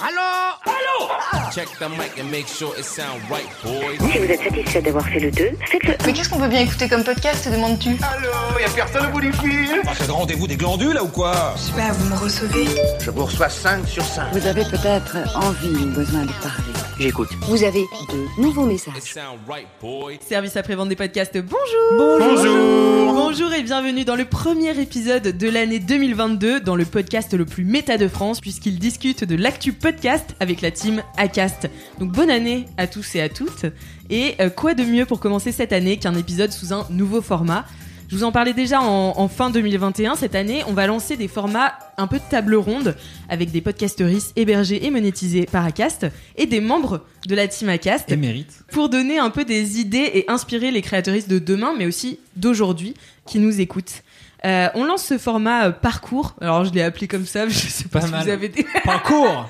Allô? Allô? Check the mic and make sure it sound right, boys. Si vous êtes satisfait d'avoir fait le 2, faites-le. Mais qu'est-ce qu'on peut bien écouter comme podcast, demandes-tu? Allô Y'a personne au bout du fil C'est le rendez-vous des glandules là ou quoi? Je sais pas, vous me recevez Je vous reçois 5 sur 5. Vous avez peut-être envie ou besoin de parler. J'écoute. Vous avez de nouveaux messages. sound right, boy. Service après-vente des podcasts, bonjour Bonjour Bonjour et bienvenue dans le premier épisode de l'année 2022 dans le podcast le plus méta de France puisqu'il discute de l'actu podcast avec la team ACAST. Donc bonne année à tous et à toutes et euh, quoi de mieux pour commencer cette année qu'un épisode sous un nouveau format? Je vous en parlais déjà en, en fin 2021. Cette année, on va lancer des formats un peu de table ronde avec des podcasteristes hébergés et monétisés par Acast et des membres de la team Acast Émérite. pour donner un peu des idées et inspirer les créateuristes de demain, mais aussi d'aujourd'hui, qui nous écoutent. Euh, on lance ce format euh, parcours. Alors je l'ai appelé comme ça. Je sais pas, Pas si mal. vous avez des. Parcours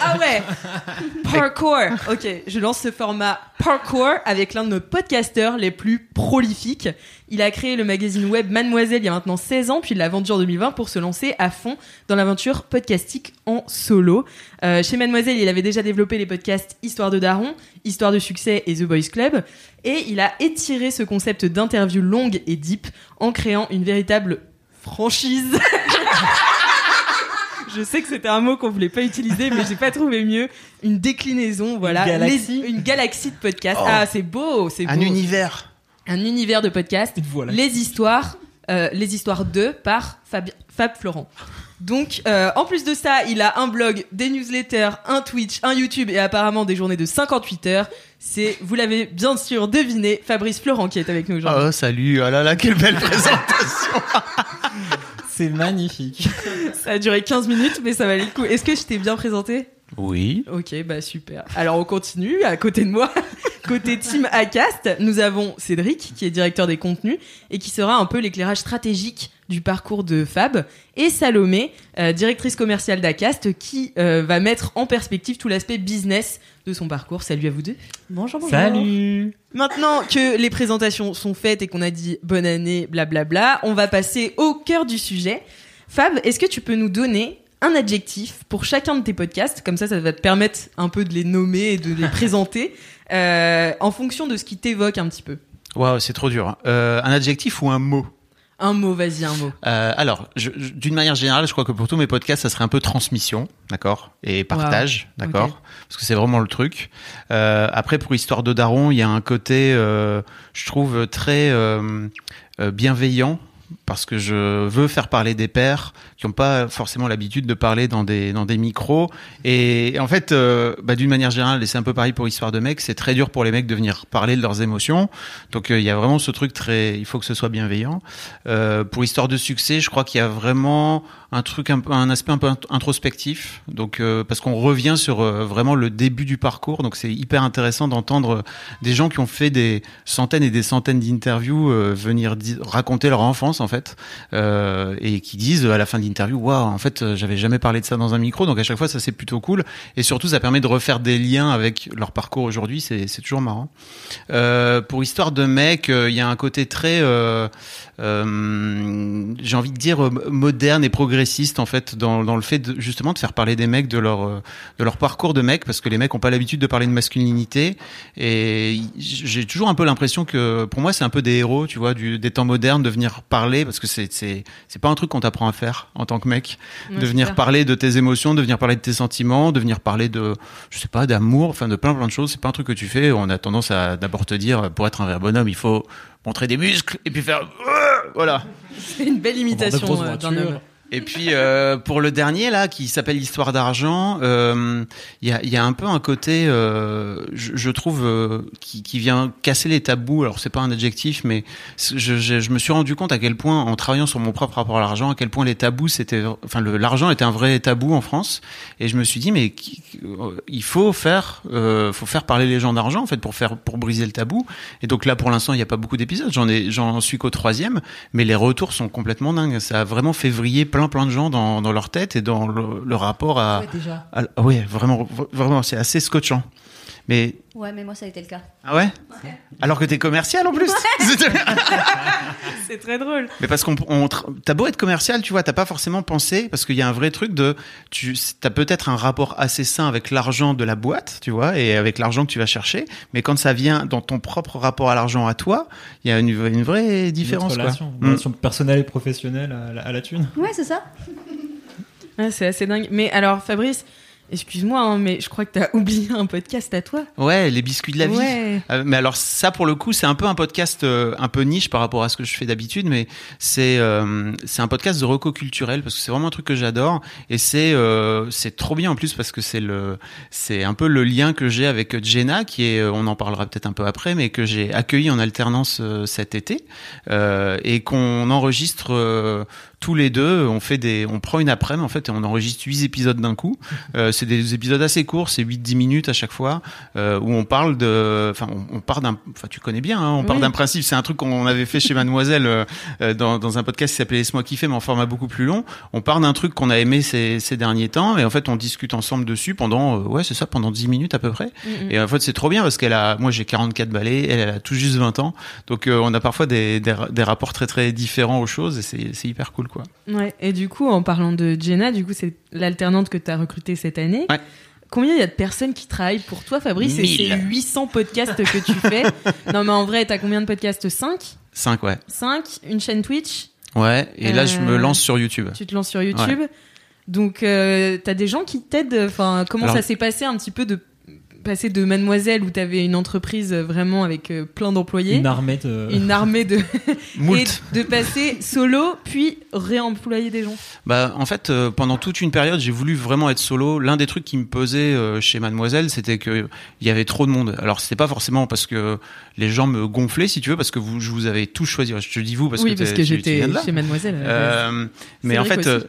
ah ouais. Parcours. Ok, je lance ce format parcours avec l'un de nos podcasteurs les plus prolifiques. Il a créé le magazine web Mademoiselle il y a maintenant 16 ans, puis il l'a vendu en 2020 pour se lancer à fond dans l'aventure podcastique en solo. Euh, chez Mademoiselle, il avait déjà développé les podcasts Histoire de Daron, Histoire de succès et The Boys Club, et il a étiré ce concept d'interview longue et deep en créant une véritable franchise. Je sais que c'était un mot qu'on voulait pas utiliser, mais j'ai pas trouvé mieux. Une déclinaison, voilà. galaxie. Les- une galaxie de podcasts. Ah, c'est beau, c'est beau. Un univers. Un univers de podcasts. Voilà. Les histoires, euh, les histoires de par Fab, Fab Florent. Donc, euh, en plus de ça, il a un blog, des newsletters, un Twitch, un YouTube et apparemment des journées de 58 heures. C'est, vous l'avez bien sûr deviné, Fabrice Florent qui est avec nous aujourd'hui. Oh, salut. Oh là là, quelle belle présentation. C'est magnifique. Ça a duré 15 minutes, mais ça valait le coup. Est-ce que je t'ai bien présenté? Oui. Ok, bah super. Alors on continue, à côté de moi, côté team Acast, nous avons Cédric qui est directeur des contenus et qui sera un peu l'éclairage stratégique du parcours de Fab, et Salomé, euh, directrice commerciale d'Acast, qui euh, va mettre en perspective tout l'aspect business de son parcours. Salut à vous deux. Bonjour, bonjour. Salut Maintenant que les présentations sont faites et qu'on a dit bonne année, blablabla, on va passer au cœur du sujet. Fab, est-ce que tu peux nous donner un adjectif pour chacun de tes podcasts Comme ça, ça va te permettre un peu de les nommer et de les présenter euh, en fonction de ce qui t'évoque un petit peu. Waouh, c'est trop dur. hein. Euh, un adjectif ou un mot? Un mot, vas-y, un mot. Euh, Alors, d'une manière générale, je crois que pour tous mes podcasts, ça serait un peu transmission, d'accord, et partage, Wow. d'accord, parce que c'est vraiment le truc. Euh, après, pour histoire de Daron, il y a un côté, euh, je trouve très bienveillant. Parce que je veux faire parler des pères qui n'ont pas forcément l'habitude de parler dans des dans des micros et, en fait euh, bah, d'une manière générale et c'est un peu pareil pour histoire de mecs c'est très dur pour les mecs de venir parler de leurs émotions donc euh, il y a vraiment ce truc très il faut que ce soit bienveillant euh, pour histoire de succès, je crois qu'il y a vraiment un truc, un, aspect un peu int- introspectif. Donc, parce qu'on revient sur vraiment le début du parcours. Donc, c'est hyper intéressant d'entendre des gens qui ont fait des centaines et des centaines d'interviews venir raconter leur enfance en fait, euh, et qui disent à la fin de l'interview, waouh, en fait, euh, j'avais jamais parlé de ça dans un micro. Donc, à chaque fois, ça c'est plutôt cool. Et surtout, ça permet de refaire des liens avec leur parcours aujourd'hui. C'est toujours marrant. Euh, pour histoire de mec, euh, il y a un côté très euh, j'ai envie de dire euh, moderne et progressiste en fait dans, dans le fait de, justement de faire parler des mecs de leur euh, de leur parcours de mec parce que les mecs ont pas l'habitude de parler de masculinité. Et j'ai toujours un peu l'impression que pour moi c'est un peu des héros tu vois du, des temps modernes de venir parler parce que c'est c'est c'est pas un truc qu'on t'apprend à faire en tant que mec. Ouais, de venir clair. parler de tes émotions de venir parler de tes sentiments de venir parler de je sais pas d'amour enfin de plein plein de choses. C'est pas un truc que tu fais. On a tendance à d'abord te dire pour être un vrai bonhomme il faut montrer des muscles et puis faire voilà C'est une belle imitation euh, d'un homme. Et puis euh, pour le dernier là, qui s'appelle Histoire d'argent, euh, il y, a, y a un peu un côté, euh, je, je trouve, euh, qui, qui vient casser les tabous. Alors c'est pas un adjectif, mais je, je, je me suis rendu compte à quel point, en travaillant sur mon propre rapport à l'argent, à quel point les tabous, c'était, enfin l'argent était un vrai tabou en France. Et je me suis dit, mais euh, il faut faire, euh, faut faire parler les gens d'argent en fait pour faire, pour briser le tabou. Et donc là, pour l'instant, il n'y a pas beaucoup d'épisodes. J'en ai, j'en suis qu'au troisième, mais les retours sont complètement dingues. Ça a vraiment fait vriller plein plein de gens dans, dans leur tête et dans le, le rapport à. déjà. à- ouais, vraiment, v- vraiment, c'est assez scotchant. Mais Ouais, mais moi, ça a été le cas. ah ouais? Alors que t'es commercial en plus. C'est très drôle. Mais parce qu'on, t'as beau être commercial, tu vois, t'as pas forcément pensé parce qu'il y a un vrai truc de, tu, t'as peut-être un rapport assez sain avec l'argent de la boîte, tu vois, et avec l'argent que tu vas chercher. Mais quand ça vient dans ton propre rapport à l'argent à toi, il y a une, une vraie différence, relation, Mm. une relation personnelle et professionnelle à, la- à la thune. Ouais, c'est ça. Ah, c'est assez dingue. Mais alors, Fabrice, excuse-moi, hein, mais je crois que t'as oublié un podcast à toi. Ouais, les biscuits de la vie. Ouais. Euh, mais alors ça, pour le coup, c'est un peu un podcast euh, un peu niche par rapport à ce que je fais d'habitude, mais c'est euh, c'est un podcast de reco culturel parce que c'est vraiment un truc que j'adore et c'est euh, c'est trop bien en plus parce que c'est le c'est un peu le lien que j'ai avec Jenna qui est on en parlera peut-être un peu après, mais que j'ai accueilli en alternance cet été euh, et qu'on enregistre. Tous les deux, on fait des, on prend une après-midi en fait et on enregistre huit épisodes d'un coup. Euh, c'est des épisodes assez courts, c'est 8-10 minutes à chaque fois, euh, où on parle de, enfin, on, on part d'un, enfin, tu connais bien, hein, on part Oui. d'un principe. C'est un truc qu'on avait fait chez Mademoiselle euh, euh, dans, dans un podcast qui s'appelait Laisse-moi kiffer, mais en format beaucoup plus long. On part d'un truc qu'on a aimé ces, ces derniers temps, et en fait, on discute ensemble dessus pendant, euh, ouais, c'est ça, pendant 10 minutes à peu près. Mhm. Et en fait, c'est trop bien parce qu'elle a, moi, j'ai 44 balais, elle, elle a tout juste 20 ans, donc euh, on a parfois des, des, des rapports très très différents aux choses, et c'est c'est hyper cool, quoi. Ouais. Et du coup, en parlant de Jenna, du coup, c'est l'alternante que t'as recrutée cette année. Ouais. Combien il y a de personnes qui travaillent pour toi, Fabrice? Et c'est 800 podcasts que tu fais. non, mais en vrai, t'as combien de podcasts? 5 5, ouais. 5 Une chaîne Twitch? Ouais, et là, je me Euh, lance sur YouTube. Tu te lances sur YouTube? Donc, euh, t'as des gens qui t'aident? Enfin, comment Alors- ça s'est passé un petit peu de passer de Mademoiselle où t'avais une entreprise vraiment avec euh, plein d'employés, Une armée de. une armée de et de passer solo puis réemployer des gens. Bah, en fait, euh, pendant toute une période, j'ai voulu vraiment être solo. L'un des trucs qui me pesait euh, chez Mademoiselle, c'était que il y avait trop de monde. Alors, c'était pas forcément parce que les gens me gonflaient, si tu veux, parce que vous, je vous avais tous choisi. Je te dis vous parce oui, que, parce que tu- tu j'étais chez Mademoiselle. Euh, mais en fait, euh,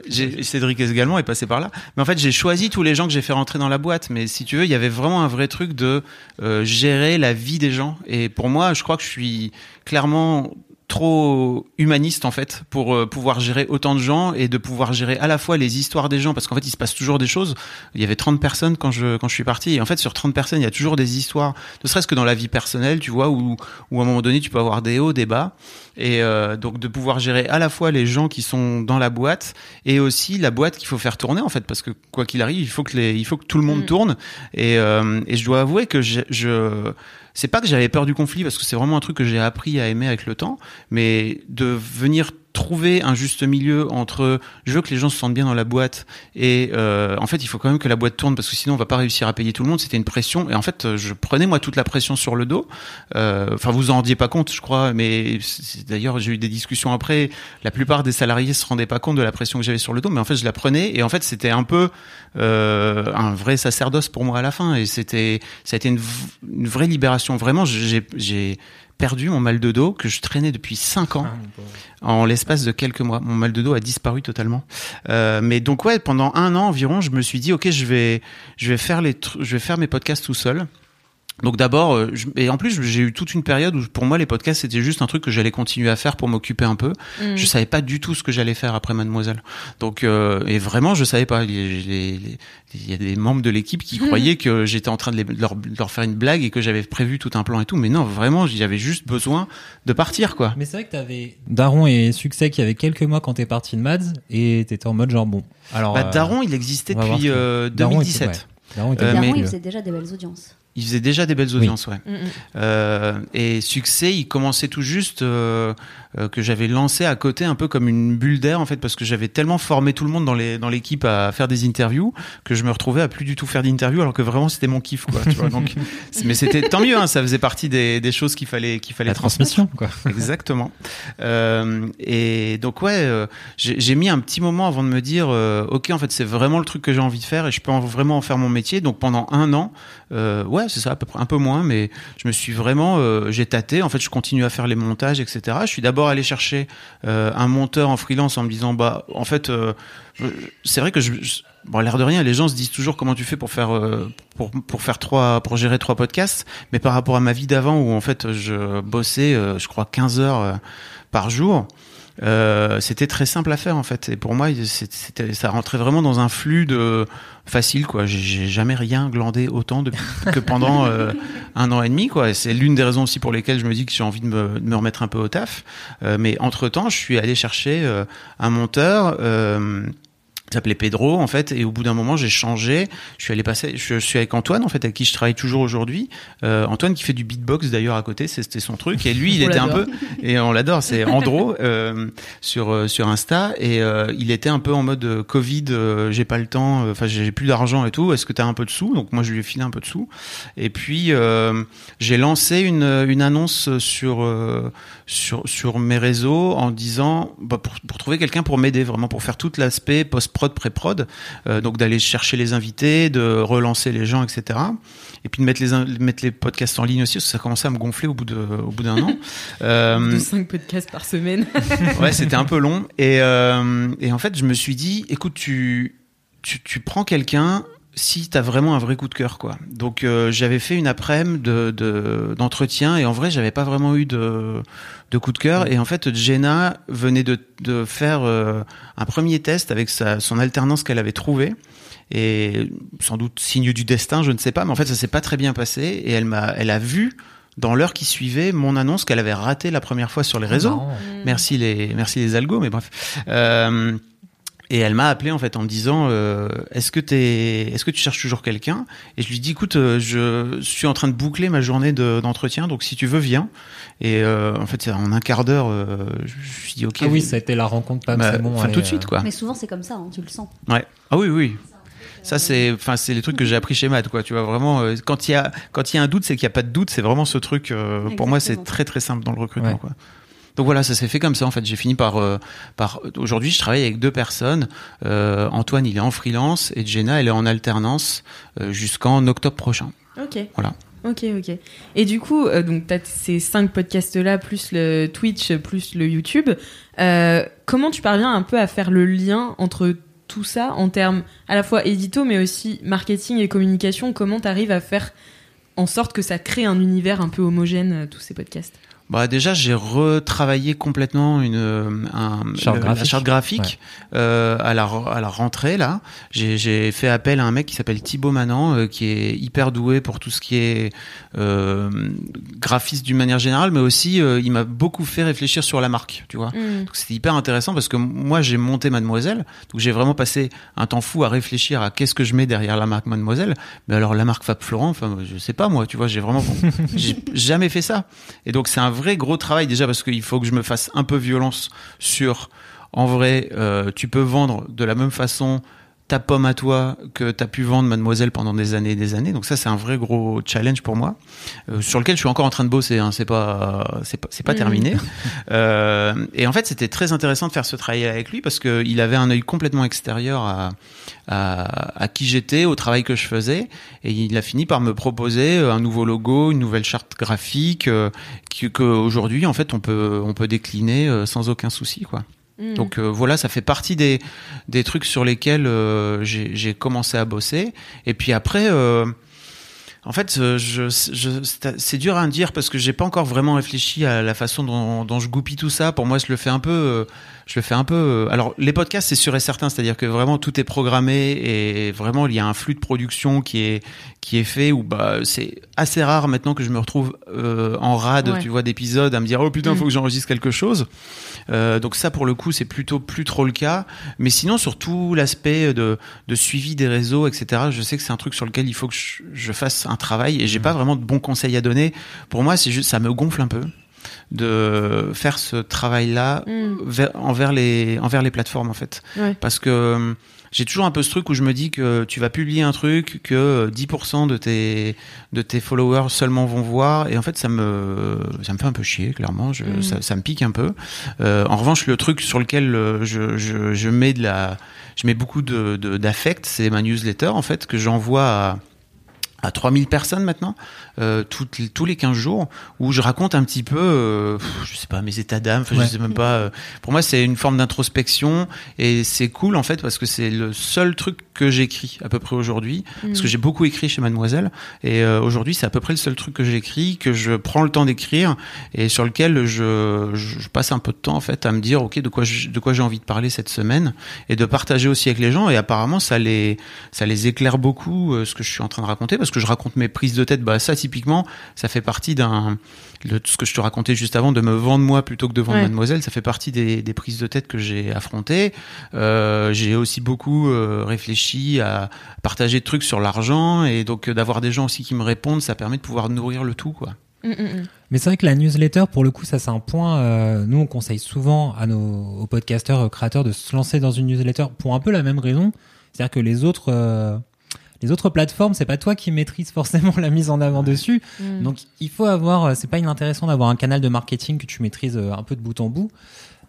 Cédric également est passé par là. Mais en fait, j'ai choisi tous les gens que j'ai fait rentrer dans la boîte. Mais si tu veux, il y avait vraiment un vrai truc de euh, gérer la vie des gens. Et pour moi, je crois que je suis clairement trop humaniste en fait pour euh, pouvoir gérer autant de gens et de pouvoir gérer à la fois les histoires des gens parce qu'en fait il se passe toujours des choses. Il y avait 30 personnes quand je quand je suis parti. Et en fait sur 30 personnes il y a toujours des histoires. Ne serait-ce que dans la vie personnelle tu vois où où à un moment donné tu peux avoir des hauts des bas. Et euh, donc de pouvoir gérer à la fois les gens qui sont dans la boîte et aussi la boîte qu'il faut faire tourner en fait. Parce que quoi qu'il arrive il faut que les il faut que tout le monde Mm. tourne. Et euh, et je dois avouer que je, je c'est pas que j'avais peur du conflit parce que c'est vraiment un truc que j'ai appris à aimer avec le temps mais de venir trouver un juste milieu entre je veux que les gens se sentent bien dans la boîte et euh, en fait il faut quand même que la boîte tourne parce que sinon on va pas réussir à payer tout le monde. C'était une pression. Et en fait je prenais moi toute la pression sur le dos. Euh, enfin vous en rendiez pas compte je crois mais d'ailleurs j'ai eu des discussions après. La plupart des salariés se rendaient pas compte de la pression que j'avais sur le dos mais en fait je la prenais. Et en fait c'était un peu euh, un vrai sacerdoce pour moi à la fin. Et c'était ça a été une, une vraie libération. Vraiment j'ai perdu mon mal de dos que je traînais depuis 5 ans Ah, en l'espace de quelques mois. Mon mal de dos a disparu totalement. Euh, mais donc ouais, pendant un an environ, je me suis dit ok, je vais je vais faire les je vais faire mes podcasts tout seul. Donc d'abord, euh, je- et en plus j'ai eu toute une période où pour moi les podcasts c'était juste un truc que j'allais continuer à faire pour m'occuper un peu. Mm. Je savais pas du tout ce que j'allais faire après Mademoiselle. Donc euh, et vraiment je savais pas. Il y a, les- les- il y a des membres de l'équipe qui croyaient que j'étais en train de, les- de leur, de leur faire une blague et que j'avais prévu tout un plan et tout. Mais non, vraiment j'avais juste besoin de partir quoi. Mais c'est vrai que t'avais Daron et Succès qui avait quelques mois quand t'es parti de Mads et t'étais en mode genre bon. Alors. Bah, euh, Daron il existait depuis euh, Daron était- 2017. ouais. Daron était Euh, Daron, il faisait déjà des belles audiences. Il faisait déjà des belles audiences, ouais. Mm, mm. Euh, et succès, il commençait tout juste euh, euh, que j'avais lancé à côté un peu comme une bulle d'air en fait parce que j'avais tellement formé tout le monde dans les dans l'équipe à faire des interviews que je me retrouvais à plus du tout faire d'interviews alors que vraiment c'était mon kiff quoi. Tu vois, donc, mais c'était tant mieux, hein, ça faisait partie des, des choses qu'il fallait qu'il fallait La transmission, quoi. Exactement. Euh, et donc ouais, euh, j'ai mis un petit moment avant de me dire, euh, ok, en fait, c'est vraiment le truc que j'ai envie de faire et je peux en- vraiment en faire mon métier. Donc pendant un an, euh, c'est ça, à peu près un peu moins, mais je me suis vraiment, euh, j'ai tâté. En fait, je continue à faire les montages, etc. Je suis d'abord allé chercher euh, un monteur en freelance en me disant, bah, en fait, euh, c'est vrai que je, je- l'air de rien, les gens se disent toujours comment tu fais pour faire pour pour faire trois pour gérer trois podcasts, mais par rapport à ma vie d'avant où en fait je bossais, je crois 15 heures par jour. Euh, c'était très simple à faire en fait. Et pour moi c'était ça rentrait vraiment dans un flux de facile quoi. J'ai jamais rien glandé autant depuis que pendant euh, un an et demi quoi. C'est l'une des raisons aussi pour lesquelles je me dis que j'ai envie de me, de me remettre un peu au taf. Euh, mais entre temps je suis allé chercher euh, un monteur euh, s'appelait Pedro en fait et au bout d'un moment j'ai changé. Je suis allé passer je, suis avec Antoine en fait avec qui je travaille toujours aujourd'hui. Euh, Antoine qui fait du beatbox d'ailleurs à côté c'était son truc. Et lui il On était un peu et on l'adore c'est Andro euh, sur euh, sur Insta. Et euh, il était un peu en mode Covid j'ai pas le temps enfin j'ai plus d'argent et tout. Est-ce que t'as un peu de sous? Donc moi je lui ai filé un peu de sous. Et puis j'ai lancé une une annonce sur sur sur mes réseaux en disant bah, pour, pour trouver quelqu'un pour m'aider vraiment pour faire tout l'aspect post prod pré prod donc d'aller chercher les invités de relancer les gens etc et puis de mettre les mettre les podcasts en ligne aussi parce que ça commençait à me gonfler au bout de au bout d'un an Euh, De 5 podcasts par semaine. ouais, c'était un peu long. Et, euh, et en fait, je me suis dit, écoute, tu, tu, tu prends quelqu'un si t'as vraiment un vrai coup de cœur, quoi. Donc, euh, j'avais fait une après-midi de, de, d'entretien et en vrai, j'avais pas vraiment eu de, de coup de cœur. Et en fait, Jenna venait de, de faire euh, un premier test avec sa, son alternance qu'elle avait trouvée. Et sans doute signe du destin, je ne sais pas, mais en fait, ça s'est pas très bien passé. Et elle m'a, elle a vu dans l'heure qui suivait mon annonce qu'elle avait raté la première fois sur les réseaux. Marrant. Merci les, merci les algos, mais bref. Euh, et elle m'a appelé en fait en me disant euh, est-ce que t'es est-ce que tu cherches toujours quelqu'un? Et je lui dis écoute euh, je suis en train de boucler ma journée de- d'entretien donc si tu veux viens. Et euh, en fait en un quart d'heure euh, je me suis dit ok Ah oui, ça a été la rencontre, Pam, bah, c'est bon. enfin, allez, tout de suite quoi. Mais souvent, c'est comme ça, hein, tu le sens. ouais. Ah oui oui. Ça c'est enfin c'est les trucs que j'ai appris chez Matt quoi tu vois vraiment euh, quand il y a quand il y a un doute c'est qu'il y a pas de doute c'est vraiment ce truc euh, pour moi c'est très très simple dans le recrutement Ouais. quoi donc voilà, ça s'est fait comme ça en fait. J'ai fini par euh, par aujourd'hui, je travaille avec deux personnes. Euh, Antoine, il est en freelance et Jenna, elle est en alternance euh, jusqu'en octobre prochain. Ok. Voilà. Ok, ok. Et du coup, donc t'as ces cinq podcasts-là, plus le Twitch, plus le YouTube. Comment tu parviens un peu à faire le lien entre tout ça en termes à la fois édito, mais aussi marketing et communication? Comment t'arrives à faire en sorte que ça crée un univers un peu homogène, tous ces podcasts? Bah déjà, j'ai retravaillé complètement une euh, un, Charte le- la graphique. charte graphique euh, à la à la rentrée là. J'ai j'ai fait appel à un mec qui s'appelle Thibaut Manan euh, qui est hyper doué pour tout ce qui est euh, graphiste d'une manière générale, mais aussi euh, il m'a beaucoup fait réfléchir sur la marque, tu vois. Mm. C'était hyper intéressant parce que moi j'ai monté Mademoiselle, donc j'ai vraiment passé un temps fou à réfléchir à qu'est-ce que je mets derrière la marque Mademoiselle. Mais alors la marque Fab Florent, enfin je sais pas moi, tu vois, j'ai vraiment j'ai jamais fait ça. Et donc c'est un vrai gros travail déjà parce qu'il faut que je me fasse un peu violence sur en vrai, euh, tu peux vendre de la même façon ta pomme à toi que tu as pu vendre Mademoiselle pendant des années et des années. Donc ça, c'est un vrai gros challenge pour moi, euh, sur lequel je suis encore en train de bosser. Hein. C'est pas, c'est pas, c'est pas Mhm. terminé. Euh, et en fait, c'était très intéressant de faire ce travail avec lui parce que il avait un œil complètement extérieur à, à, à qui j'étais, au travail que je faisais, et il a fini par me proposer un nouveau logo, une nouvelle charte graphique, euh, qui- que aujourd'hui, en fait, on peut, on peut décliner euh, sans aucun souci, quoi. Mm. Donc euh, voilà, ça fait partie des, des trucs sur lesquels euh, j'ai commencé à bosser. Et puis après, euh, en fait, c'est dur à dire parce que j'ai pas encore vraiment réfléchi à la façon dont, dont je goupille tout ça. Pour moi, je le fais un peu. Je le fais un peu. euh, Alors les podcasts, c'est sûr et certain, c'est-à-dire que vraiment tout est programmé et vraiment il y a un flux de production qui est qui est fait. Où bah c'est assez rare maintenant que je me retrouve euh, en rade, Ouais. tu vois, d'épisodes à me dire oh putain, Mm. faut que j'enregistre quelque chose. Euh, donc ça pour le coup, c'est plutôt plus trop le cas. Mais sinon, sur tout l'aspect de de suivi des réseaux, etc. Je sais que c'est un truc sur lequel il faut que je, je fasse un travail et j'ai Mm. pas vraiment de bons conseils à donner. Pour moi, c'est juste ça me gonfle un peu de faire ce travail-là Mm. vers- envers les envers les plateformes en fait Ouais. parce que euh, j'ai toujours un peu ce truc où je me dis que tu vas publier un truc que euh, 10% de tes de tes followers seulement vont voir et en fait ça me ça me fait un peu chier clairement je, Mm. ça, ça me pique un peu Euh, en revanche le truc sur lequel euh, je, je, je mets de la je mets beaucoup de- d'affect c'est ma newsletter en fait que j'envoie à à 3000 personnes maintenant, euh, toutes tous les 15 jours, où je raconte un petit peu, euh, je sais pas, mes états d'âme, Ouais. je sais même pas. euh, pour moi, c'est une forme d'introspection et c'est cool en fait parce que c'est le seul truc que j'écris à peu près aujourd'hui, parce que j'ai beaucoup écrit chez Mademoiselle et euh, aujourd'hui c'est à peu près le seul truc que j'écris, que je prends le temps d'écrire et sur lequel je, je, passe un peu de temps en fait à me dire ok de quoi je- de quoi j'ai envie de parler cette semaine et de partager aussi avec les gens et apparemment ça les ça les éclaire beaucoup euh, ce que je suis en train de raconter parce que je raconte mes prises de tête bah ça typiquement ça fait partie d'un ce que je te racontais juste avant de me vendre moi plutôt que de vendre Ouais. mademoiselle ça fait partie des, des prises de tête que j'ai affrontées euh, j'ai aussi beaucoup euh, réfléchi à partager de trucs sur l'argent et donc euh, d'avoir des gens aussi qui me répondent ça permet de pouvoir nourrir le tout quoi Mm, mm, mm. Mais c'est vrai que la newsletter, pour le coup, ça c'est un point. euh, nous, on conseille souvent à nos aux podcasteurs, aux créateurs de se lancer dans une newsletter pour un peu la même raison. C'est-à-dire que les autres, euh, les autres plateformes, c'est pas toi qui maîtrise forcément la mise en avant dessus. Mm. Donc, il faut avoir. euh, C'est pas inintéressant d'avoir un canal de marketing que tu maîtrises euh, un peu de bout en bout.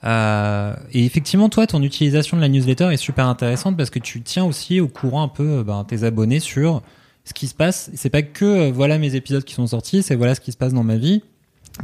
Euh, et effectivement, toi, ton utilisation de la newsletter est super intéressante parce que tu tiens aussi au courant un peu ben, tes abonnés sur ce qui se passe. C'est pas que euh, voilà mes épisodes qui sont sortis, c'est voilà ce qui se passe dans ma vie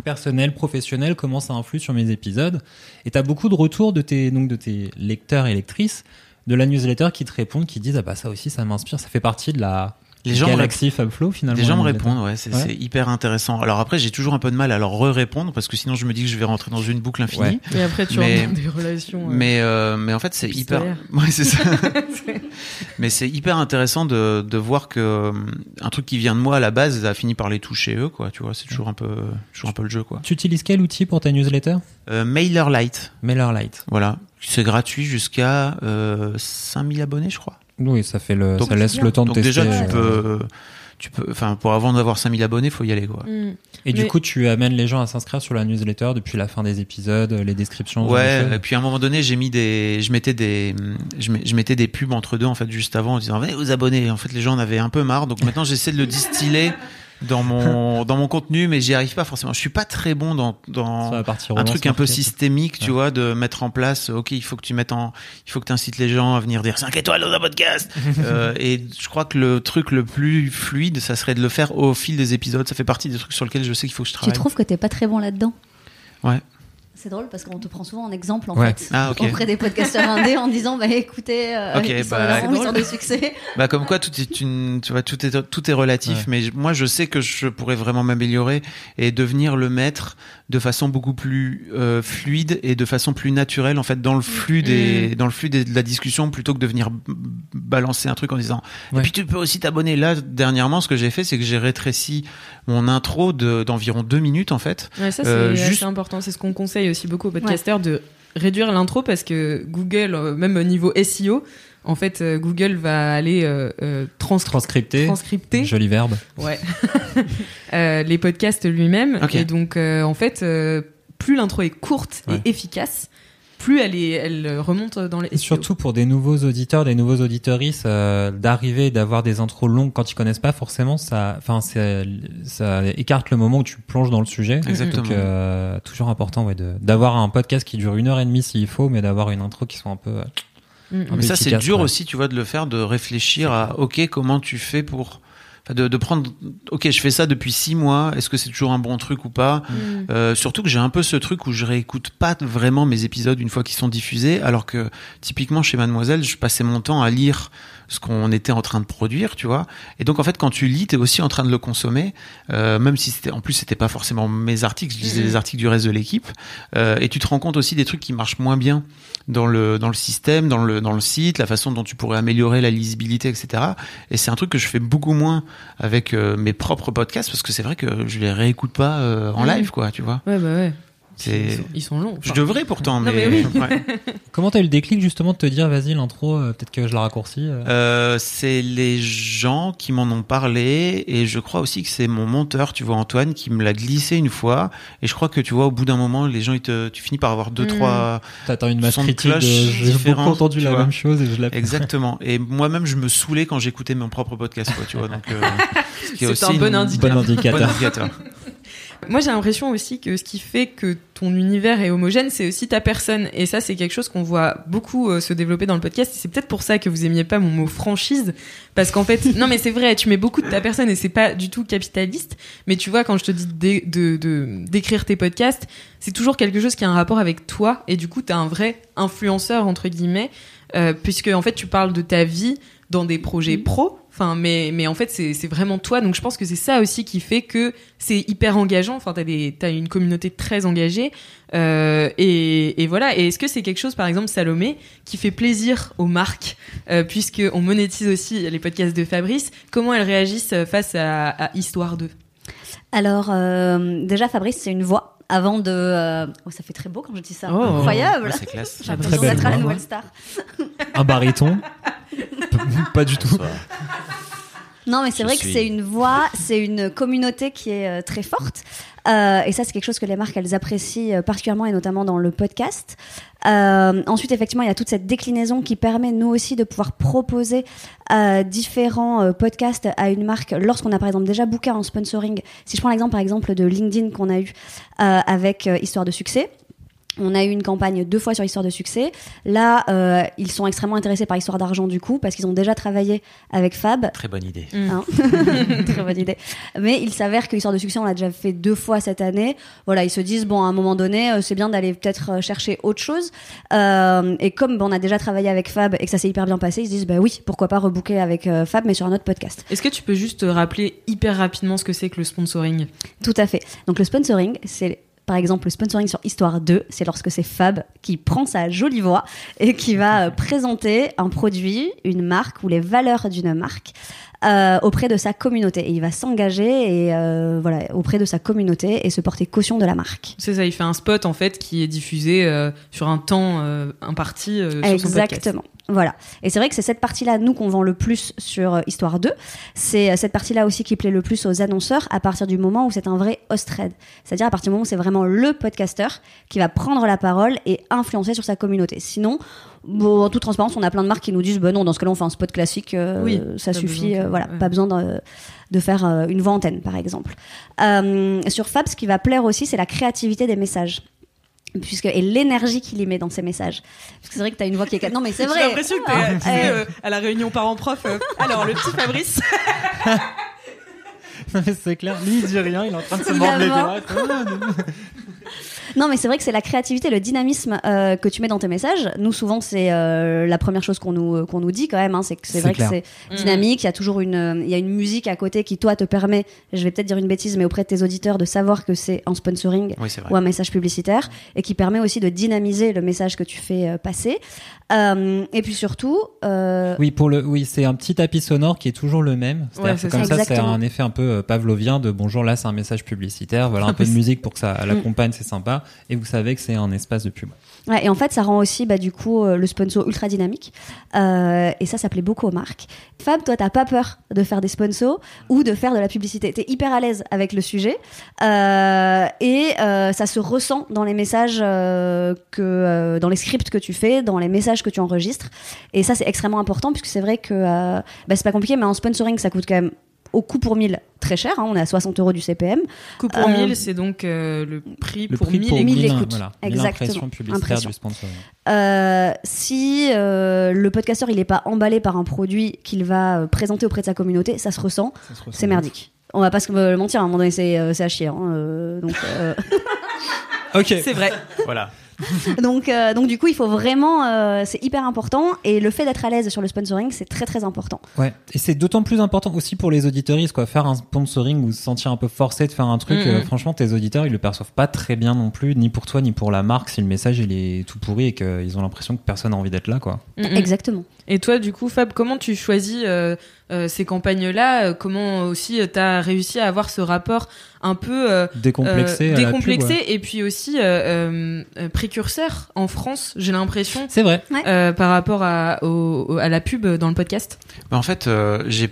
personnelle, professionnelle, comment ça influe sur mes épisodes. Et t'as beaucoup de retours de tes donc de tes lecteurs et lectrices de la newsletter qui te répondent, qui disent ah bah ça aussi ça m'inspire, ça fait partie de la Les gens Galaxy Fabflow finalement. Les gens me répondent, ouais, c'est Ouais. c'est hyper intéressant. Alors après, j'ai toujours un peu de mal à leur re-répondre parce que sinon je me dis que je vais rentrer dans une boucle infinie. Ouais. Et après, tu Mais- rentres dans des relations. euh, Mais euh, mais en fait c'est hyper ouais c'est ça mais c'est hyper intéressant de de voir que euh, un truc qui vient de moi à la base a fini par les toucher eux quoi tu vois c'est toujours un peu toujours un peu le jeu quoi Tu utilises quel outil pour ta newsletter? Euh, MailerLite MailerLite. voilà c'est gratuit jusqu'à euh, 5000 abonnés je crois Oui, ça fait le, Donc, ça laisse bien. le temps de donc tester. déjà tu euh, peux tu peux enfin pour avant d'avoir 5000 abonnés faut y aller quoi mm. Et du coup, tu amènes les gens à s'inscrire sur la newsletter depuis la fin des épisodes, les descriptions. Ouais, et puis à un moment donné, j'ai mis des, je mettais des, je mettais des pubs entre deux en fait juste avant en disant venez vous abonner. En fait, les gens en avaient un peu marre, donc maintenant j'essaie de le distiller dans mon dans mon contenu, mais j'y arrive pas forcément. Je suis pas très bon dans dans un truc un peu systémique, tu Ouais. vois, de mettre en place. Ok, il faut que tu mettes en, il faut que tu incites les gens à venir dire 5 étoiles dans un podcast. Euh, et je crois que le truc le plus fluide, ça serait de le faire au fil des épisodes. Ça fait partie des trucs sur lesquels je sais qu'il faut que je Tu travaille. trouves que t'es pas très bon là-dedans? Ouais. C'est drôle parce qu'on te prend souvent en exemple en Ouais. fait Ah, ok. auprès des podcasteurs indés en disant bah écoutez euh, Ok, ils sont bah, là, ils sont des succès. Bah comme quoi tout est une tu vois tout est tout est relatif Ouais. mais moi je sais que je pourrais vraiment m'améliorer et devenir le maître de façon beaucoup plus euh, fluide et de façon plus naturelle en fait dans le flux des dans le flux des- de la discussion plutôt que de venir balancer un truc en disant Ouais. et puis tu peux aussi t'abonner là dernièrement ce que j'ai fait c'est que j'ai rétréci mon intro de d'environ deux minutes en fait Ouais, ça, c'est Euh, assez juste- important. C'est ce qu'on conseille aussi beaucoup aux podcasteurs de réduire l'intro parce que Google, euh, même au niveau SEO, en fait, euh, Google va aller euh, euh, trans- Transcripté. transcripter Joli verbe. ouais. Euh, les podcasts lui-même. Ok. Et donc, euh, en fait, euh, plus l'intro est courte Ouais. et efficace, plus elle, est, elle remonte dans les Et surtout pour des nouveaux auditeurs, des nouveaux auditorices, euh, d'arriver et d'avoir des intros longues quand ils connaissent pas forcément, ça, enfin, ça écarte le moment où tu plonges dans le sujet. Exactement. Donc, euh, toujours important, ouais, de- d'avoir un podcast qui dure une heure et demie s'il faut, mais d'avoir une intro qui soit un peu. Mm, mm. Mais ça c'est dur ouais. aussi tu vois de le faire de réfléchir à ok comment tu fais pour de, de prendre. Ok, je fais ça depuis six mois. Est-ce que c'est toujours un bon truc ou pas Mm. Euh, Surtout que j'ai un peu ce truc où je réécoute pas vraiment mes épisodes une fois qu'ils sont diffusés, alors que typiquement chez Mademoiselle, je passais mon temps à lire ce qu'on était en train de produire, tu vois. Et donc en fait, quand tu lis, t'es aussi en train de le consommer, euh, même si c'était en plus c'était pas forcément mes articles, je lisais les articles du reste de l'équipe. Euh, et tu te rends compte aussi des trucs qui marchent moins bien dans le dans le système, dans le dans le site, la façon dont tu pourrais améliorer la lisibilité, etc. Et c'est un truc que je fais beaucoup moins avec euh, mes propres podcasts parce que c'est vrai que je les réécoute pas euh, en Mhm. live, quoi, tu vois. Ouais, bah ouais. Ils sont, ils sont longs. je devrais pourtant, mais, mais oui. ouais. Comment t'as eu le déclic justement de te dire, vas-y, l'intro, euh, peut-être que je la raccourcis euh. Euh, c'est les gens qui m'en ont parlé et je crois aussi que c'est mon monteur, tu vois Antoine, qui me l'a glissé une fois et je crois que tu vois au bout d'un moment les gens ils te, tu finis par avoir deux Mm. trois T'attends une masse critique j'ai beaucoup entendu la vois. même chose et je l'ai exactement et moi-même je me saoulais quand j'écoutais mon propre podcast quoi tu vois donc ce C'est un bon une- indicateur. Bon indicateur. Moi, j'ai l'impression aussi que ce qui fait que ton univers est homogène, c'est aussi ta personne. Et ça, c'est quelque chose qu'on voit beaucoup euh, se développer dans le podcast. C'est peut-être pour ça que vous aimiez pas mon mot franchise. Parce qu'en fait, non, mais c'est vrai, tu mets beaucoup de ta personne et c'est pas du tout capitaliste. Mais tu vois, quand je te dis de, d'écrire tes podcasts, c'est toujours quelque chose qui a un rapport avec toi. Et du coup, t'es un vrai influenceur, entre guillemets. euh, puisque, en fait, tu parles de ta vie dans des projets pro. Enfin, mais, mais en fait, c'est vraiment toi. Donc, je pense que c'est ça aussi qui fait que c'est hyper engageant. Enfin, t'as des, t'as une communauté très engagée. Euh, et, voilà. Et est-ce que c'est quelque chose, par exemple, Salomé, qui fait plaisir aux marques, euh, puisque on monétise aussi les podcasts de Fabrice. Comment elles réagissent face à, à Histoire 2 Alors, euh, déjà, Fabrice, c'est une voix. Avant de. euh, Oh, ça fait très beau quand je dis ça. Oh. Incroyable! Ouais, c'est classe J'ai Très l'impression d'être à la nouvelle star. Un baryton Pas du tout. Non, mais c'est vrai que suis- c'est une voix, c'est une communauté qui est euh, très forte. Euh, et ça, c'est quelque chose que les marques, elles apprécient euh, particulièrement et notamment dans le podcast. Euh, ensuite, effectivement, il y a toute cette déclinaison qui permet, nous aussi, de pouvoir proposer euh, différents euh, podcasts à une marque lorsqu'on a, par exemple, déjà booké en sponsoring. Si je prends l'exemple, par exemple, de LinkedIn qu'on a eu avec Histoire de succès. On a eu une campagne deux fois sur Histoire de succès. Là, euh, ils sont extrêmement intéressés par Histoire d'argent du coup, parce qu'ils ont déjà travaillé avec Fab. très bonne idée Hein Très bonne idée. Mais il s'avère que l'histoire de succès, on l'a déjà fait deux fois cette année. Voilà, ils se disent bon, à un moment donné, euh, c'est bien d'aller peut-être euh, chercher autre chose. Euh, et comme ben, on a déjà travaillé avec Fab et que ça s'est hyper bien passé, ils se disent bah oui, pourquoi pas rebooker avec euh, Fab, mais sur un autre podcast. Est-ce que tu peux juste rappeler hyper rapidement ce que c'est que le sponsoring? Tout à fait. Donc le sponsoring, c'est par exemple le sponsoring sur Histoire 2, c'est lorsque c'est Fab qui prend sa jolie voix et qui va euh, présenter un produit, une marque ou les valeurs d'une marque euh, auprès de sa communauté. Et il va s'engager et euh, voilà auprès de sa communauté et se porter caution de la marque. C'est ça, il fait un spot en fait qui est diffusé euh, sur un temps euh, imparti euh, sur son. Exactement. Voilà. Et c'est vrai que c'est cette partie-là, nous, qu'on vend le plus sur euh, Histoire 2. C'est cette partie-là aussi qui plaît le plus aux annonceurs à partir du moment où c'est un vrai host-read. C'est-à-dire à partir du moment où c'est vraiment le podcasteur qui va prendre la parole et influencer sur sa communauté. Sinon, bon, en toute transparence, on a plein de marques qui nous disent, bah non, dans ce cas-là, on fait un spot classique, euh, Oui, ça suffit, besoin euh, voilà, ouais. pas besoin de, de faire euh, une voix antenne, par exemple. Euh, sur Fab, ce qui va plaire aussi, c'est la créativité des messages. Puisque, et l'énergie qu'il y met dans ses messages. Parce que c'est vrai que tu as une voix qui est. Non, mais c'est vrai. J'ai l'impression que t'es Ah, tu euh, à la réunion parents-prof. euh, alors, le petit Fabrice. c'est clair, lui il dit rien, il est en train de se mordre les doigts. Non, mais c'est vrai que c'est la créativité, le dynamisme euh, que tu mets dans tes messages. Nous, souvent, c'est euh, la première chose qu'on nous, qu'on nous dit quand même. hein, c'est que c'est C'est vrai clair. que c'est dynamique. Il y a toujours une, euh, il y a une musique à côté qui, toi, te permet, je vais peut-être dire une bêtise, mais auprès de tes auditeurs, de savoir que c'est un sponsoring oui c'est vrai ou un message publicitaire et qui permet aussi de dynamiser le message que tu fais euh, passer. Euh, et puis surtout, euh, Oui, pour le, oui, c'est un petit tapis sonore qui est toujours le même. C'est-à-dire Ouais, que c'est comme ça. ça, c'est un effet un peu pavlovien de bonjour, là c'est un message publicitaire, voilà un peu de musique pour que ça l'accompagne, c'est sympa. Et vous savez que c'est un espace de pub. Et en fait, ça rend aussi bah, du coup euh, le sponsor ultra dynamique. Euh, et ça, ça plaît beaucoup aux marques. Fab, toi, t'as pas peur de faire des sponsors ou de faire de la publicité? T'es hyper à l'aise avec le sujet euh, et ça se ressent dans les messages dans les scripts que tu fais, dans les messages que tu enregistres. Et ça, c'est extrêmement important puisque c'est vrai que bah, c'est pas compliqué, mais en sponsoring, ça coûte quand même au coût pour 1000 très cher, hein, on est à 60 euros du CPM. Coup pour Euh, 1000, c'est donc euh, le prix Le pour prix 1000 pour écoutes. 1000 1000 écoutes. Voilà, 1000 Exactement. Impressions. du sponsor. Euh, si euh, le podcasteur il n'est pas emballé par un produit qu'il va euh, présenter auprès de sa communauté, ça se ressent, c'est merdique. On va pas se mentir, à un moment donné c'est euh, à chier. hein, euh, donc, euh, Ok. C'est vrai. Voilà. donc, euh, donc du coup il faut vraiment, euh, c'est hyper important et le fait d'être à l'aise sur le sponsoring c'est très très important. Ouais, et c'est d'autant plus important aussi pour les auditeuristes, quoi. Faire un sponsoring ou se sentir un peu forcé de faire un truc, Mhm. euh, franchement, tes auditeurs, ils le perçoivent pas très bien non plus, ni pour toi, ni pour la marque, si le message, il est tout pourri et qu'ils ont l'impression que personne a envie d'être là, quoi. Mm, mm. Exactement. Et toi, du coup, Fab, comment tu choisis euh, euh, ces campagnes-là? Euh, Comment aussi tu as réussi à avoir ce rapport un peu euh, Décomplexé. euh, décomplexé pub, ouais. et puis aussi euh, euh, euh, précurseur en France, j'ai l'impression, C'est vrai. euh, par rapport à, au- au- à la pub dans le podcast? Bah, en fait, euh, j'ai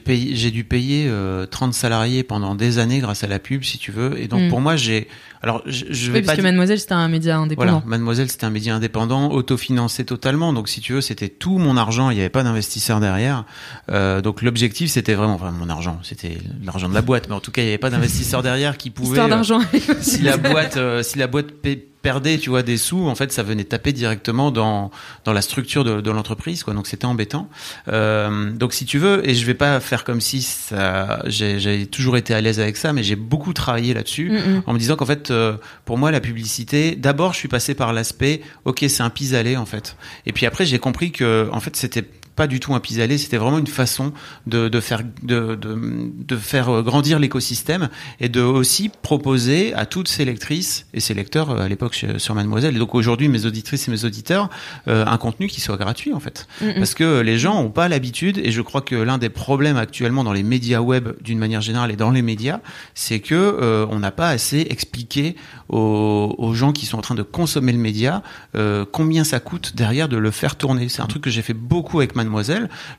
dû payer euh, 30 salariés pendant des années grâce à la pub, si tu veux. Et donc Mm. pour moi, j'ai, alors je, je vais Oui, pas parce que dire- Mademoiselle, c'était un média indépendant. Voilà, Mademoiselle, c'était un média indépendant, autofinancé totalement. Donc, si tu veux, c'était tout mon argent. Il n'y avait pas d'investisseur derrière. Euh, donc, l'objectif, c'était vraiment, enfin, mon argent, c'était l'argent de la boîte. Mais en tout cas, il n'y avait pas d'investisseur derrière qui pouvait. Histoire euh, d'argent. si la boîte, euh, si la boîte paie- perdait, tu vois, des sous, en fait, ça venait taper directement dans dans la structure de, de l'entreprise, quoi. Donc c'était embêtant. Euh, donc si tu veux, et je vais pas faire comme si ça, j'ai j'ai toujours été à l'aise avec ça, mais j'ai beaucoup travaillé là-dessus Mm, mm. en me disant qu'en fait, euh, pour moi, la publicité, d'abord, je suis passé par l'aspect, ok, c'est un pis-aller en fait. Et puis après, j'ai compris que en fait, c'était pas du tout un pis-aller, c'était vraiment une façon de, de faire de, de, de faire euh, grandir l'écosystème et de aussi proposer à toutes ces lectrices et ces lecteurs euh, à l'époque sur Mademoiselle et donc aujourd'hui mes auditrices et mes auditeurs euh, un contenu qui soit gratuit en fait. Mm, mm. parce que les gens ont pas l'habitude et je crois que l'un des problèmes actuellement dans les médias web d'une manière générale et dans les médias c'est que euh, on n'a pas assez expliqué aux, aux gens qui sont en train de consommer le média euh, combien ça coûte derrière de le faire tourner. C'est un truc que j'ai fait beaucoup avec Mademoiselle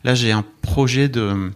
là j'ai un projet de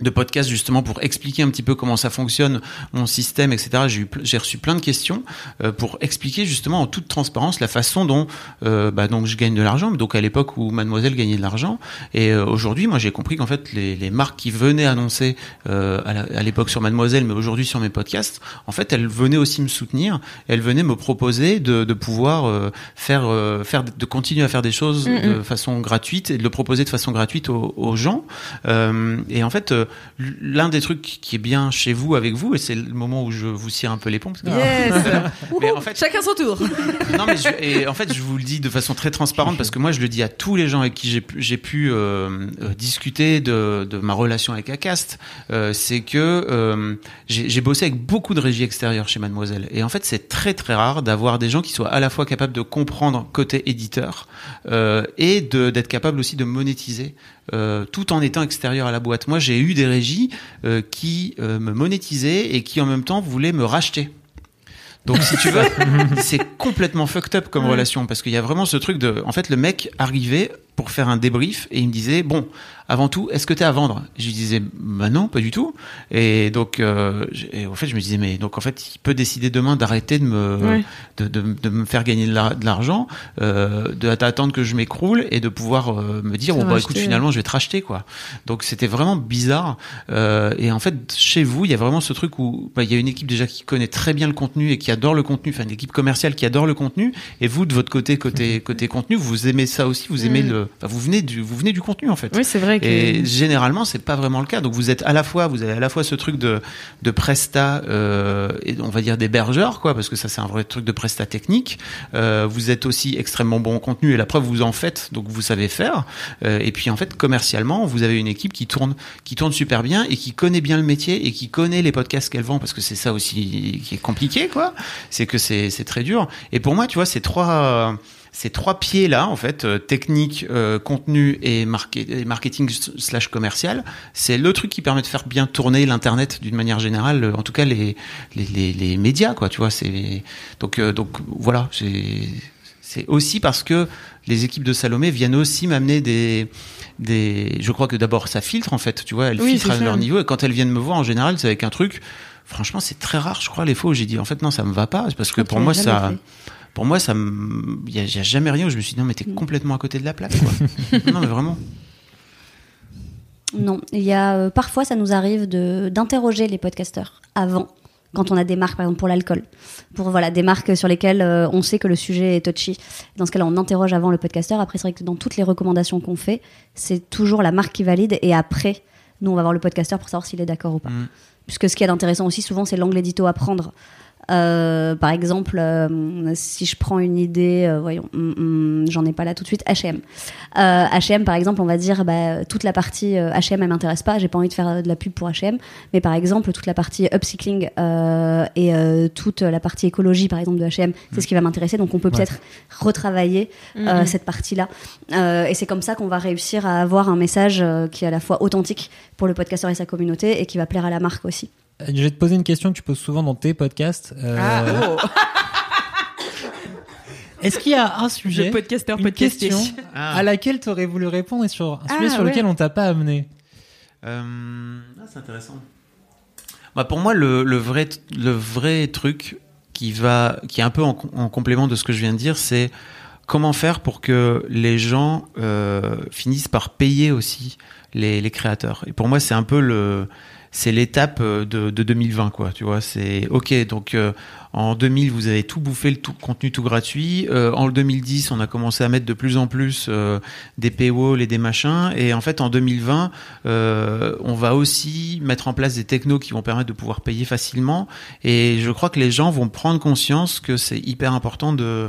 de podcast justement pour expliquer un petit peu comment ça fonctionne, mon système, etc. J'ai eu, j'ai reçu plein de questions euh, pour expliquer justement en toute transparence la façon dont euh, bah, donc je gagne de l'argent. Donc à l'époque où Mademoiselle gagnait de l'argent et euh, aujourd'hui, moi j'ai compris qu'en fait les, les marques qui venaient annoncer euh, à la- à l'époque sur Mademoiselle, mais aujourd'hui sur mes podcasts, en fait elles venaient aussi me soutenir, elles venaient me proposer de, de pouvoir euh, faire euh, faire de continuer à faire des choses de façon gratuite et de le proposer de façon gratuite aux, aux gens. Euh, et en fait, euh, l'un des trucs qui est bien chez vous, avec vous, et c'est le moment où je vous cire un peu les pompes. Yes. Mais en fait, Chacun son tour. non, mais je, et en fait, je vous le dis de façon très transparente parce que moi, je le dis à tous les gens avec qui j'ai pu, j'ai pu euh, euh, discuter de, de ma relation avec Acast, euh, c'est que j'ai j'ai bossé avec beaucoup de régies extérieures chez Mademoiselle. Et en fait, c'est très très rare d'avoir des gens qui soient à la fois capables de comprendre côté éditeur et de- d'être capables aussi de monétiser euh, tout en étant extérieur à la boîte. Moi, j'ai eu des régies euh, qui euh, me monétisaient et qui en même temps voulaient me racheter. Donc si tu veux, c'est complètement fucked up comme relation parce qu'il y a vraiment ce truc de, en fait, le mec arrivait pour faire un débrief et il me disait bon, avant tout, est-ce que t'es à vendre? Je lui disais bah non, pas du tout. Et donc, euh, et en fait, je me disais mais donc en fait, il peut décider demain d'arrêter de me de, de, de me faire gagner de la- de l'argent, euh, d'attendre que je m'écroule et de pouvoir euh, me dire bon bah écoute finalement je vais te racheter quoi. Donc c'était vraiment bizarre. Euh, et en fait chez vous il y a vraiment ce truc où bah, il y a une équipe déjà qui connaît très bien le contenu et qui adore le contenu, enfin une équipe commerciale qui adore le contenu. Et vous de votre côté côté côté contenu vous aimez ça aussi, vous aimez Mm. le, enfin, vous venez du vous venez du contenu en fait. Oui, c'est vrai Et généralement, c'est pas vraiment le cas. Donc vous êtes à la fois, vous avez à la fois ce truc de de presta, euh, et on va dire d'hébergeur, quoi, parce que ça c'est un vrai truc de presta technique. Euh, vous êtes aussi extrêmement bon en contenu et la preuve vous en faites, donc vous savez faire. Euh, et puis en fait, commercialement, vous avez une équipe qui tourne, qui tourne super bien et qui connaît bien le métier et qui connaît les podcasts qu'elle vend, parce que c'est ça aussi qui est compliqué, quoi. C'est que c'est très dur. Et pour moi, tu vois, ces trois ces trois pieds là en fait euh, technique euh, contenu et, market- et marketing slash commercial c'est le truc qui permet de faire bien tourner l'internet d'une manière générale euh, en tout cas les les, les, les médias quoi tu vois c'est donc euh, donc voilà c'est aussi parce que les équipes de Salomé viennent aussi m'amener des des je crois que d'abord ça filtre en fait tu vois elles Oui, filtrent à leur niveau et quand elles viennent me voir en général c'est avec un truc franchement c'est très rare je crois les fois où j'ai dit en fait non ça me va pas parce que pour moi ça fait. Pour moi, ça, il y, a y a jamais rien où je me suis dit non mais t'es complètement à côté de la plaque quoi. non mais vraiment. Non, il y a euh, parfois ça nous arrive d'interroger les podcasteurs avant quand on a des marques par exemple pour l'alcool, pour voilà des marques sur lesquelles euh, on sait que le sujet est touchy. Dans ce cas-là, on interroge avant le podcasteur. Après, c'est vrai que dans toutes les recommandations qu'on fait, c'est toujours la marque qui valide et après, nous on va voir le podcasteur pour savoir s'il est d'accord ou pas. Mm. Puisque ce qui est d'intéressant aussi souvent, c'est l'angle édito à prendre. Euh, par exemple, euh, si je prends une idée, euh, voyons, hum, hum, j'en ai pas là tout de suite, H&M. Euh, H&M, par exemple, on va dire, bah, toute la partie euh, H&M, elle m'intéresse pas, j'ai pas envie de faire de la pub pour H&M, mais par exemple, toute la partie upcycling euh, et euh, toute la partie écologie, par exemple, de H&M, c'est ce qui va m'intéresser, donc on peut peut-être retravailler euh, Mhm. cette partie-là. Euh, et c'est comme ça qu'on va réussir à avoir un message euh, qui est à la fois authentique pour le podcasteur et sa communauté et qui va plaire à la marque aussi. Je vais te poser une question que tu poses souvent dans tes podcasts. Euh, Ah, oh, Est-ce qu'il y a un sujet, le podcasteur une question Ah. à laquelle tu aurais voulu répondre et sur un Ah, sujet sur ouais. lequel on t'a pas amené Euh, ah, c'est intéressant. Bah, pour moi, le, le vrai, le vrai truc qui va, qui est un peu en, en complément de ce que je viens de dire, c'est comment faire pour que les gens euh, finissent par payer aussi les, les créateurs. Et pour moi, c'est un peu le, c'est l'étape euh, de, de 2020, quoi. Tu vois, c'est ok. Donc euh, en 2000, vous avez tout bouffé, le tout, contenu tout gratuit. Euh, en 2010, on a commencé à mettre de plus en plus euh, des paywalls et des machins. Et en fait, en 2020, euh, on va aussi mettre en place des technos qui vont permettre de pouvoir payer facilement. Et je crois que les gens vont prendre conscience que c'est hyper important de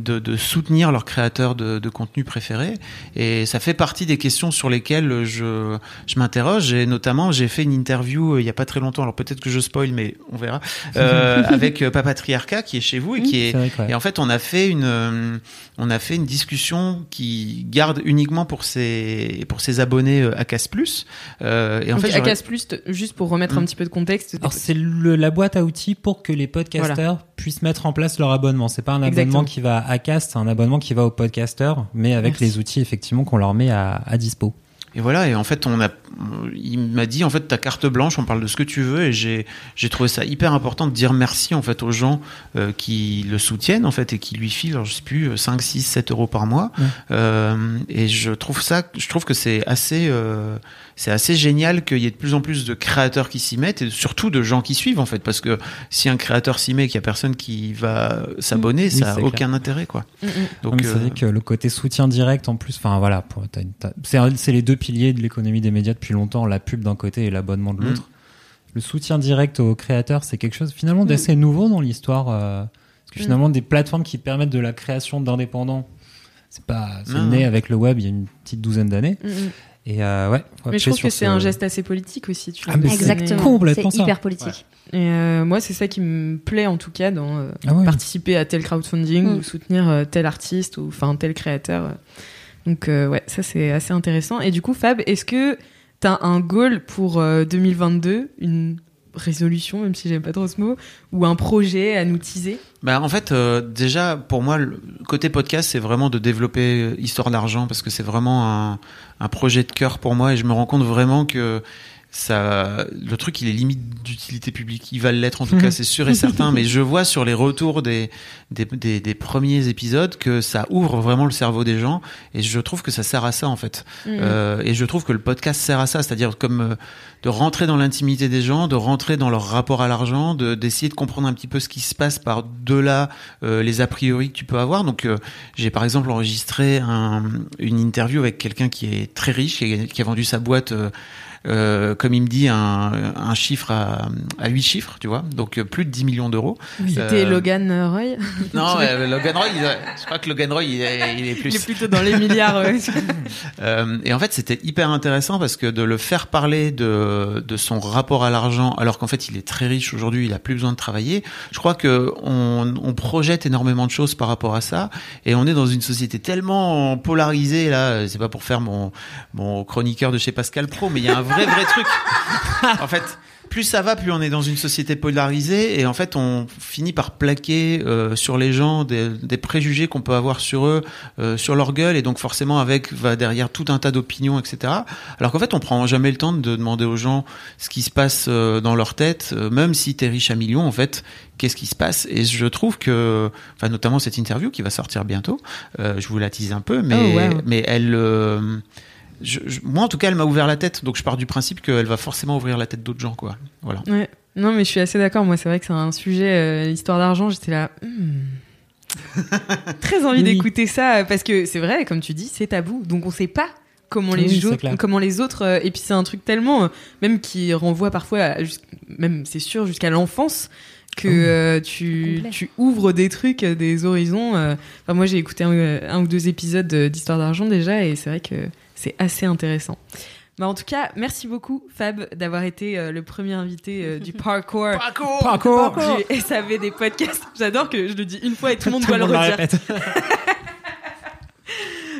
de, de soutenir leurs créateurs de, de contenu préférés. Et ça fait partie des questions sur lesquelles je, je m'interroge. Et notamment, j'ai fait une interview euh, il y a pas très longtemps, alors peut-être que je spoil, mais on verra, euh, avec euh, Papatriarca qui est chez vous et qui est... Et en fait, on a fait une, euh, on a fait une discussion qui garde uniquement pour ses, pour ses abonnés Acas Plus. Euh, et en Donc, fait, Acas Plus, juste pour remettre un Mm. petit peu de contexte. Alors c'est le- la boîte à outils pour que les podcasteurs puissent mettre en place leur abonnement. C'est pas un abonnement Exactement. qui va Acast, c'est un abonnement qui va aux podcasteurs, mais avec Merci. les outils effectivement qu'on leur met à, à dispo. Et voilà, et en fait, on a, il m'a dit, en fait, ta carte blanche, on parle de ce que tu veux, et j'ai, j'ai trouvé ça hyper important de dire merci, en fait, aux gens euh, qui le soutiennent, en fait, et qui lui filent, alors, je sais plus, 5, 6, 7 euros par mois. Ouais. Euh, et je trouve ça, je trouve que c'est assez, euh, c'est assez génial qu'il y ait de plus en plus de créateurs qui s'y mettent, et surtout de gens qui suivent, en fait, parce que si un créateur s'y met et qu'il y a personne qui va s'abonner, Oui, ça a c'est aucun intérêt, quoi. Mm, mm. Donc, c'est euh, vrai que le côté soutien direct en plus, enfin voilà, c'est les deux piliers de l'économie des médias depuis longtemps, la pub d'un côté et l'abonnement de l'autre. Le soutien direct aux créateurs, c'est quelque chose finalement d'assez nouveau dans l'histoire, euh, parce que Mm. finalement des plateformes qui permettent de la création d'indépendants, c'est pas, c'est né avec le web il y a une petite douzaine d'années. Mm, mm. Et euh, ouais. Mais je trouve que c'est ce- un geste assez politique aussi. Tu Ah, mais mentionné. Exactement. complètement ça. hyper politique. Et euh, moi, c'est ça qui me plaît en tout cas dans euh, Ah ouais. participer à tel crowdfunding Mm. ou soutenir euh, tel artiste ou enfin tel créateur. Donc euh, ouais, ça c'est assez intéressant. Et du coup, Fab, est-ce que t'as un goal pour euh, 2022, une résolution, même si j'aime pas trop ce mot, ou un projet à nous teaser? Bah, en fait, euh, déjà, pour moi, le côté podcast, c'est vraiment de développer Histoire d'argent parce que c'est vraiment un, un projet de cœur pour moi et je me rends compte vraiment que ça, le truc, il est limite d'utilité publique. Il va l'être en tout cas, c'est sûr et certain. Mais je vois sur les retours des, des, des, des premiers épisodes que ça ouvre vraiment le cerveau des gens et je trouve que ça sert à ça en fait. Mm. Euh, et je trouve que le podcast sert à ça, c'est-à-dire comme euh, de rentrer dans l'intimité des gens, de rentrer dans leur rapport à l'argent, de d'essayer de comprendre un petit peu ce qui se passe par de là euh, les a priori que tu peux avoir. Donc euh, j'ai par exemple enregistré un, une interview avec quelqu'un qui est très riche, a, qui a vendu sa boîte. Euh, comme il me dit, un, un chiffre à, à 8 chiffres, tu vois, donc euh, plus de 10 millions d'euros. C'était Euh, Logan euh, Roy Non, euh, Logan Roy, il- je crois que Logan Roy, il est, il est plus. Il est plutôt dans les milliards. ouais. Euh, et en fait, c'était hyper intéressant parce que de le faire parler de, de son rapport à l'argent, alors qu'en fait, il est très riche aujourd'hui, il a plus besoin de travailler. Je crois que on, on projette énormément de choses par rapport à ça, et on est dans une société tellement polarisée là. C'est pas pour faire mon mon chroniqueur de chez Pascal Pro, mais il y a un vrai vrai truc. En fait. Plus ça va, plus on est dans une société polarisée et en fait on finit par plaquer euh, sur les gens des, des préjugés qu'on peut avoir sur eux, euh, sur leur gueule et donc forcément avec va derrière tout un tas d'opinions, etc. Alors qu'en fait on prend jamais le temps de demander aux gens ce qui se passe euh, dans leur tête, même si t'es riche à millions en fait, qu'est-ce qui se passe? Et je trouve que, enfin notamment cette interview qui va sortir bientôt, je vous la tease un peu, mais Oh, wow. mais elle je- je- moi, en tout cas, elle m'a ouvert la tête, donc je pars du principe qu'elle va forcément ouvrir la tête d'autres gens, quoi. Voilà. Ouais. Non, mais je suis assez d'accord. Moi, c'est vrai que c'est un sujet, euh, l'histoire d'argent. J'étais là. hmm. Très envie Oui. d'écouter ça euh, parce que c'est vrai, comme tu dis, c'est tabou. Donc on sait pas comment les, Oui, comment autres. euh, et puis c'est un truc tellement, euh, même qui renvoie parfois, à même c'est sûr, jusqu'à l'enfance. Que Oh. euh, tu, ouvres des trucs, des horizons. euh. Enfin, moi, j'ai écouté un, un ou deux épisodes d'Histoire d'argent déjà, et c'est vrai que c'est assez intéressant. Bah, en tout cas, merci beaucoup, Fab, d'avoir été euh, le premier invité euh, du parkour. Parcours. Du SAV des podcasts. J'adore que je le dis une fois et tout le monde Tout doit le redire.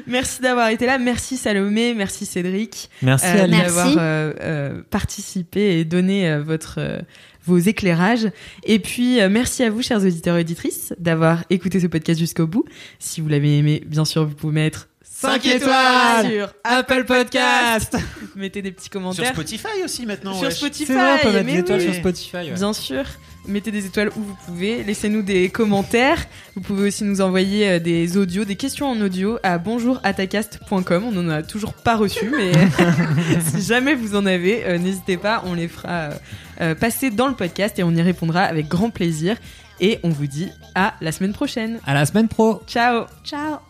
Merci d'avoir été là. Merci Salomé. Merci Cédric. Merci euh, d'avoir euh, euh, participé et donné euh, votre, euh, vos éclairages. Et puis, euh, merci à vous, chers auditeurs et auditrices, d'avoir écouté ce podcast jusqu'au bout. Si vous l'avez aimé, bien sûr, vous pouvez mettre 5 étoiles sur Apple Podcast. Mettez des petits Sur commentaires. Spotify aussi maintenant. Sur. Spotify. C'est vrai, on peut mettre des étoiles oui. sur Spotify. ouais. Bien sûr, mettez des étoiles où vous pouvez, laissez-nous des commentaires. Vous pouvez aussi nous envoyer euh, des audios, des questions en audio à bonjouratacast.com. On n'en a toujours pas reçu, mais si jamais vous en avez, euh, n'hésitez pas, on les fera euh, euh, passer dans le podcast et on y répondra avec grand plaisir. Et on vous dit à la semaine prochaine. À la semaine pro. Ciao Ciao.